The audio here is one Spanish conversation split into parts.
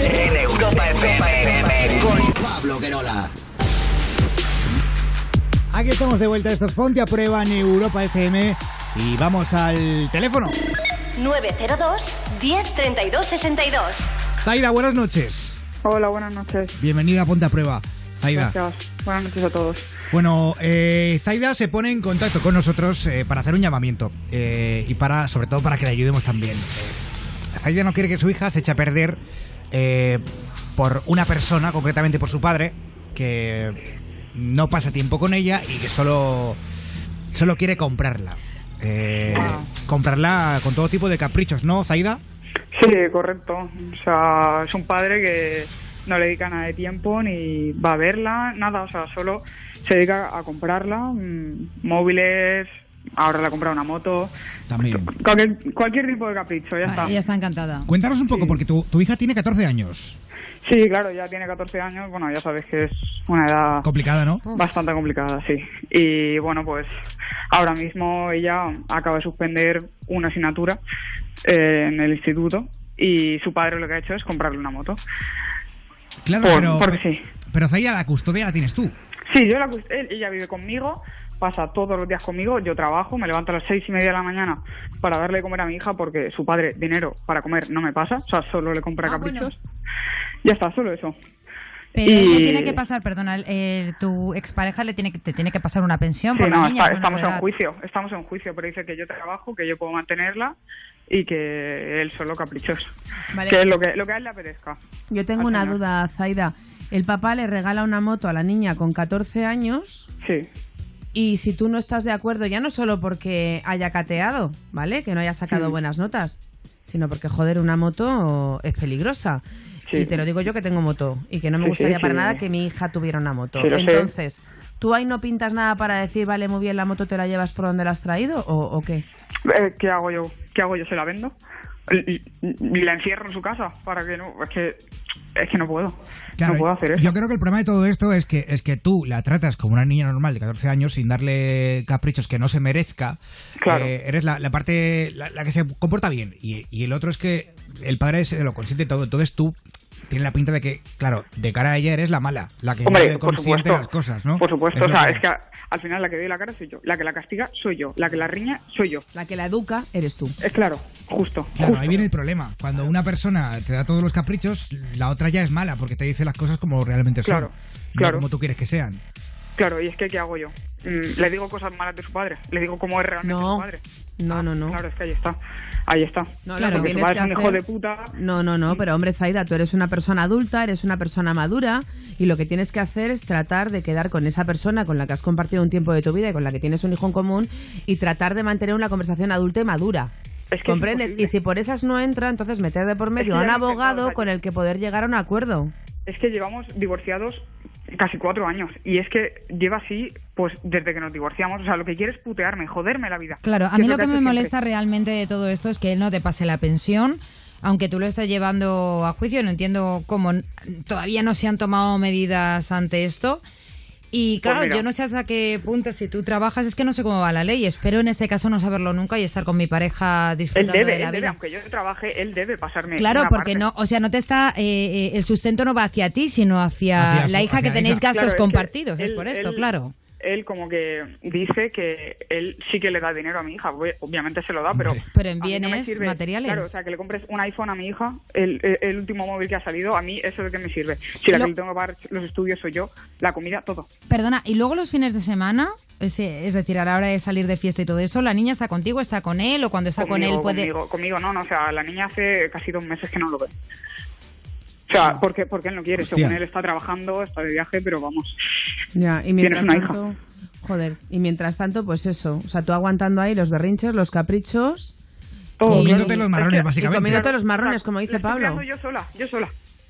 En Europa FM con Pablo Querola. Aquí estamos de vuelta, esto es Ponte a Prueba en Europa FM y vamos al teléfono. 902 10 32 62. Zaida, buenas noches. Hola, buenas noches. Bienvenida a Ponte a Prueba. Zaida. Gracias. Buenas noches a todos. Bueno, eh, Zaida se pone en contacto con nosotros eh, para hacer un llamamiento eh, y para, sobre todo, para que le ayudemos también. Eh, Zaida no quiere que su hija se eche a perder eh, por una persona, concretamente por su padre, que no pasa tiempo con ella y que solo, solo quiere comprarla. Eh, Comprarla con todo tipo de caprichos, ¿no, Zaida? Sí, correcto. O sea, es un padre que no le dedica nada de tiempo ni va a verla, nada. O sea, solo se dedica a comprarla. mm, Móviles, ahora le ha comprado una moto. También. Cualquier, cualquier tipo de capricho, ya está. Ah, ella está encantada. Cuéntanos un poco, porque tu, tu hija tiene 14 años. Sí, claro, ya tiene 14 años. Bueno, ya sabes que es una edad Complicada, ¿no? bastante complicada, sí. Y bueno, pues ahora mismo ella acaba de suspender una asignatura eh, en el instituto y su padre lo que ha hecho es comprarle una moto. Claro, Por- pero, porque sí. pero Zaida, la custodia la tienes tú. Sí, yo la, ella vive conmigo, pasa todos los días conmigo, yo trabajo, me levanto a las seis y media de la mañana para darle de comer a mi hija porque su padre dinero para comer no me pasa, o sea, solo le compra Ah, caprichos. Ya está, solo eso. Pero Y- tiene que pasar, perdona, eh, tu expareja le tiene que, te tiene que pasar una pensión Sí, por la no, niña. está- estamos en juicio, estamos en juicio, pero dice que yo trabajo, que yo puedo mantenerla y que él solo caprichos. Vale. Que es lo que, lo que a él le apetezca. Yo tengo una duda, Zaida. El papá le regala una moto a la niña con 14 años Sí, y si tú no estás de acuerdo, ya no solo porque haya cateado, ¿vale? Que no haya sacado buenas notas, sino porque, joder, una moto es peligrosa. Sí. Y te lo digo yo que tengo moto y que no me Sí, gustaría para nada que mi hija tuviera una moto. Sí, lo sé. Entonces, ¿tú ahí no pintas nada para decir, vale, muy bien, la moto te la llevas por donde la has traído o, o qué? Eh, ¿Qué hago yo? ¿Qué hago yo? ¿Se la vendo? Y, la encierro en su casa para que no... Es que, es que no puedo. Claro, no puedo hacer eso. Yo creo que el problema de todo esto es que, es que tú la tratas como una niña normal de 14 años sin darle caprichos que no se merezca. Claro. Eh, eres la, la parte, la, la que se comporta bien. Y, y el otro es que el padre se lo consiente todo. Entonces tú tienes la pinta de que, claro, de cara a ella eres la mala, la que no Hombre, le por consiente las cosas, ¿no? Por supuesto, Es o sea, lo es que al final la que doy la cara soy yo. La que la castiga soy yo. La que la riña soy yo. La que la educa eres tú. Es claro, justo. Claro, justo. ahí viene el problema. Cuando una persona te da todos los caprichos, la otra ya es mala porque te dice las cosas como realmente son. Claro, no claro. como tú quieres que sean. Claro, y es que ¿qué hago yo? Mm, le digo cosas malas de su padre. Le digo cómo es realmente No. su padre. No, Ah, no, no. Claro, es que ahí está. Ahí está. No, Claro, Porque que su padre es un hijo de puta. No, no, no, pero hombre, Zaida, tú eres una persona adulta, eres una persona madura y lo que tienes que hacer es tratar de quedar con esa persona con la que has compartido un tiempo de tu vida y con la que tienes un hijo en común y tratar de mantener una conversación adulta y madura. Es que es ¿Comprendes? imposible. Y si por esas no entra, entonces meter de por medio que a un abogado con el que poder llegar a un acuerdo. Es que llevamos divorciados casi cuatro años. Y es que lleva así, pues desde que nos divorciamos. O sea, lo que quiere es putearme, joderme la vida. Claro, a mí lo que me siempre. molesta realmente de todo esto es que él no te pase la pensión, aunque tú lo estés llevando a juicio. No entiendo cómo todavía no se han tomado medidas ante esto. Y claro, Pues mira. yo no sé hasta qué punto, si tú trabajas, es que no sé cómo va la ley. Espero en este caso no saberlo nunca y estar con mi pareja Él disfrutando debe, de la él debe, vida. aunque yo trabaje, él debe pasarme. Claro, una porque parte. no, o sea, no te está, eh, eh, el sustento no va hacia ti, sino hacia, la hija hacia que tenéis hija. gastos Claro, es que compartidos, es él- por eso, él- claro. Él como que dice que él sí que le da dinero a mi hija. Ob- Obviamente se lo da, pero... Pero en no me bienes sirve. materiales. Claro, o sea, que le compres un iPhone a mi hija, el, el- último móvil que ha salido, a mí eso es lo que me sirve. Si la Lo- que tengo que pagar los estudios soy yo, la comida, todo. Perdona, y luego los fines de semana, es, es decir, a la hora de salir de fiesta y todo eso, ¿la niña está contigo, está con él o cuando está con él puede...? Conmigo, conmigo no, no, o sea, la niña hace casi dos meses que no lo ve. O sea, porque, porque él no quiere, Hostia. según él está trabajando, está de viaje, pero vamos. Ya, y Tienes mientras una tanto, joder, y mientras tanto, pues eso, o sea, tú aguantando ahí los berrinches, los caprichos Todo. Comiéndote Es los marrones, y básicamente. comiéndote los marrones, como dice Pablo. yo sola, yo sola,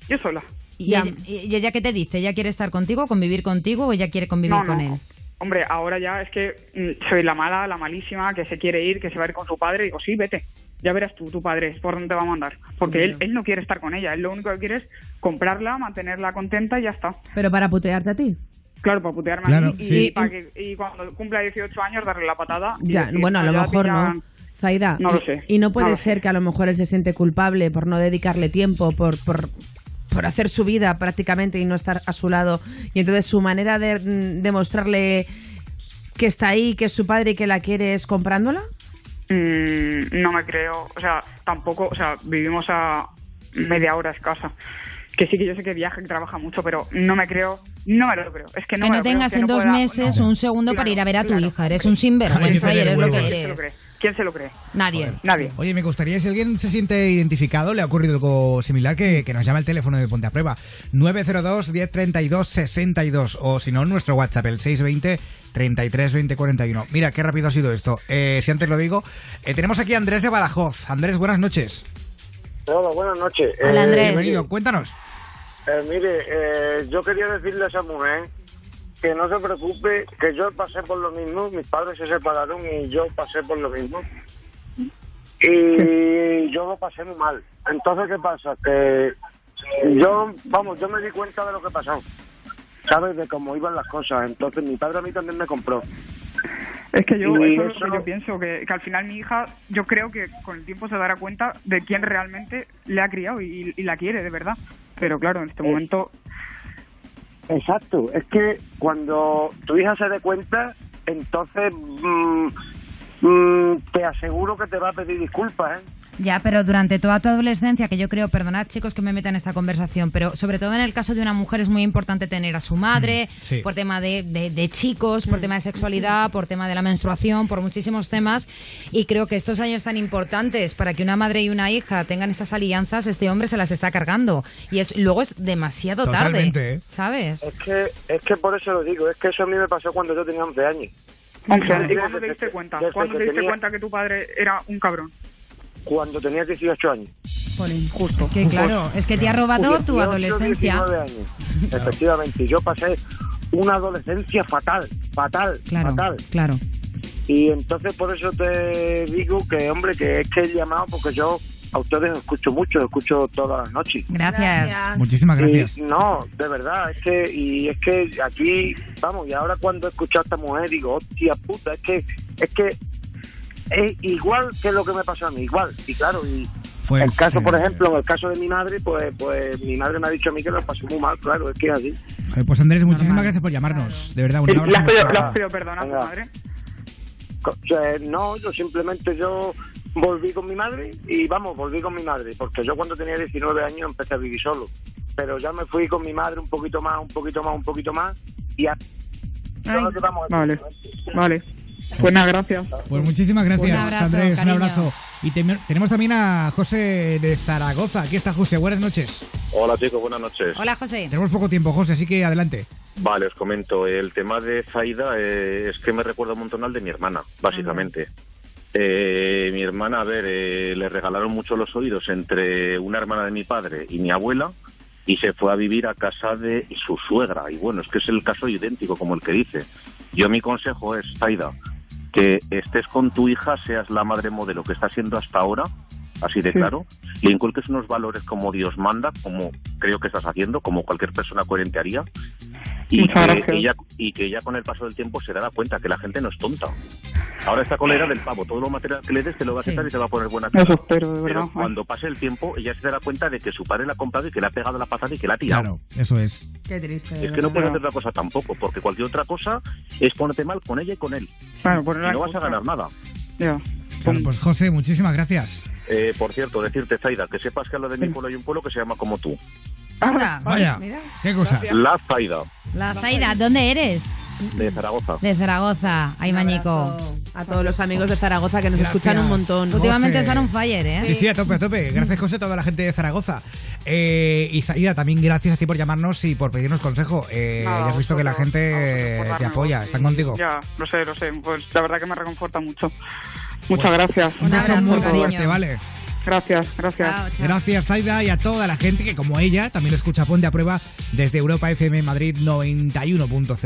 yo sola. ¿Y Ya. ella, y ella qué te dice? ¿Ella quiere estar contigo, convivir contigo o ella quiere convivir No, con no. él? Hombre, ahora ya es que mm, soy la mala, la malísima, que se quiere ir, que se va a ir con su padre. Digo, sí, vete. Ya verás tú, tu padre, por dónde te va a mandar. Porque él, él no quiere estar con ella. Él lo único que quiere es comprarla, mantenerla contenta y ya está. Pero para putearte a ti. Claro, para putearme Claro, a mí. sí. Y, para que, y cuando cumpla 18 años darle la patada. y Ya, decir, bueno, a lo "No, ya mejor ya- no. Zaida, No lo sé. Y no puede No lo sé. ser que a lo mejor él se siente culpable por no dedicarle tiempo, por, por, por hacer su vida prácticamente y no estar a su lado. Y entonces su manera de mm, demostrarle que está ahí, que es su padre y que la quiere es comprándola. Mm, no me creo, o sea, tampoco, o sea, vivimos a media hora escasa. Que sí que yo sé que viaja, que trabaja mucho, pero no me creo, no me lo creo. Es que no que me no lo creo, tengas en no dos pueda- meses no. un segundo para ir a ver a tu claro. hija. Eres un sinvergüenza y eres lo que huevos. ¿Quién se lo eres. cree? ¿Quién se lo cree? Nadie. Nadie. Oye, me gustaría, si alguien se siente identificado, le ha ocurrido algo similar, que, que nos llame al teléfono de Ponte a Prueba. 902-1032-62. O si no, nuestro WhatsApp, el 620 33 20 41. Mira, qué rápido ha sido esto. Eh, si antes lo digo, eh, tenemos aquí a Andrés de Badajoz. Andrés, buenas noches. Hola, buenas noches. Hola, Eh, Andrés. Bienvenido, cuéntanos. Eh, mire, eh, yo quería decirle a esa mujer que no se preocupe, que yo pasé por lo mismo, mis padres se separaron y yo pasé por lo mismo. Y yo lo pasé muy mal. Entonces, ¿qué pasa? Que yo, vamos, yo me di cuenta de lo que pasó. ¿Sabes? De cómo iban las cosas. Entonces, mi padre a mí también me compró. Es que yo, eso es lo que yo pienso, que, que al final mi hija, yo creo que con el tiempo se dará cuenta de quién realmente le ha criado y, y la quiere, de verdad. Pero claro, en este momento, Exacto, es que cuando tu hija se dé cuenta, entonces mm, mm, te aseguro que te va a pedir disculpas, ¿eh? Ya, pero durante toda tu adolescencia, que yo creo, perdonad chicos que me metan en esta conversación, pero sobre todo en el caso de una mujer es muy importante tener a su madre, Mm, sí. por tema de, de- de chicos, por tema de sexualidad, por tema de la menstruación, por muchísimos temas. Y creo que estos años tan importantes para que una madre y una hija tengan esas alianzas, este hombre se las está cargando. Y es luego es demasiado Totalmente, tarde, ¿eh? ¿sabes? Es que, es que por eso lo digo, es que eso a mí me pasó cuando yo tenía 11 años. ¿y cuándo te diste cuenta? ¿Cuándo te diste tenía- cuenta que tu padre era un cabrón? Cuando tenía 18 años. Justo. Que claro, es que te ha robado tu 18, adolescencia. 19 años. Efectivamente, yo pasé una adolescencia fatal, fatal, Claro, fatal. claro. Y entonces por eso te digo que, hombre, que es que he llamado porque yo a ustedes escucho mucho, escucho todas las noches. Gracias. Muchísimas gracias. Y no, de verdad, es que, y es que aquí, vamos, y ahora cuando he escuchado a esta mujer digo, hostia puta, es que, es que es igual que lo que me pasó a mí, igual, y claro, y Pues, el caso, por ejemplo, en el caso de mi madre, pues, pues mi madre me ha dicho a mí que lo pasó muy mal, claro, es que es así. Pues Andrés, muchísimas Normal. gracias por llamarnos. De verdad, un ¿Le abrazo. has pedido, perdón a tu madre? Co- o sea, no, yo simplemente yo volví con mi madre y vamos, volví con mi madre, porque yo cuando tenía 19 años empecé a vivir solo, pero ya me fui con mi madre un poquito más, un poquito más, un poquito más y a... Ay, llevamos aquí. Vale, vale. Pues nada, gracias. Pues muchísimas gracias, Un abrazo, Andrés. cariño. Un abrazo. Y tenemos también a José de Zaragoza. Aquí está José. Buenas noches. Hola chicos, buenas noches. Hola, José. Tenemos poco tiempo, José, así que adelante. Vale, os comento. El tema de Zaida eh, es que me recuerda un montón al de mi hermana, básicamente. Eh, mi hermana, a ver, eh, le regalaron mucho los oídos entre una hermana de mi padre y mi abuela y se fue a vivir a casa de su suegra. Y bueno, es que es el caso idéntico como el que dice. Yo mi consejo es, Zaida, que estés con tu hija, seas la madre modelo que está siendo hasta ahora, así de Sí. claro, le inculques unos valores como Dios manda, como creo que estás haciendo, como cualquier persona coherente haría, y que, ella, y que ella con el paso del tiempo se dará cuenta que la gente no es tonta. Ahora está con la era del pavo, todo lo material que le des te lo va a Sí. quitar y te va a poner buena cara. Eso espero, de verdad. Pero cuando pase el tiempo, ella se dará cuenta de que su padre la ha comprado y que le ha pegado la patada y que la ha tirado. Claro, eso es. Qué triste. Es que no puedes hacer otra cosa tampoco, porque cualquier otra cosa es ponerte mal con ella y con él. Claro, Y no vas a ganar nada. Ya. Bueno, pues José, muchísimas gracias. Eh, por cierto, decirte, Zaida, que sepas que a lo de mi pueblo hay un pueblo que se llama como tú. Anda. Vaya, mira. qué cosas. La Zaida, La Zaida, ¿dónde eres? de Zaragoza. De Zaragoza. Ay, Un Mañico. A todos los amigos de Zaragoza que nos Gracias. escuchan un montón. Últimamente están on fire, ¿eh? Sí, sí, a tope, a tope. Gracias, José, a toda la gente de Zaragoza. Eh, y Saida, también gracias a ti por llamarnos y por pedirnos consejo. Eh, Nada, ya has visto que la gente te apoya, están contigo. Ya, lo sé, lo sé. Pues la verdad que me reconforta mucho. Muchas Pues, gracias. Un Un beso abrazo, muy fuerte, ¿vale? Gracias, gracias. Chao, chao. Gracias, Zaida, y a toda la gente que, como ella, también escucha Ponte a Prueba desde Europa FM Madrid 91.0.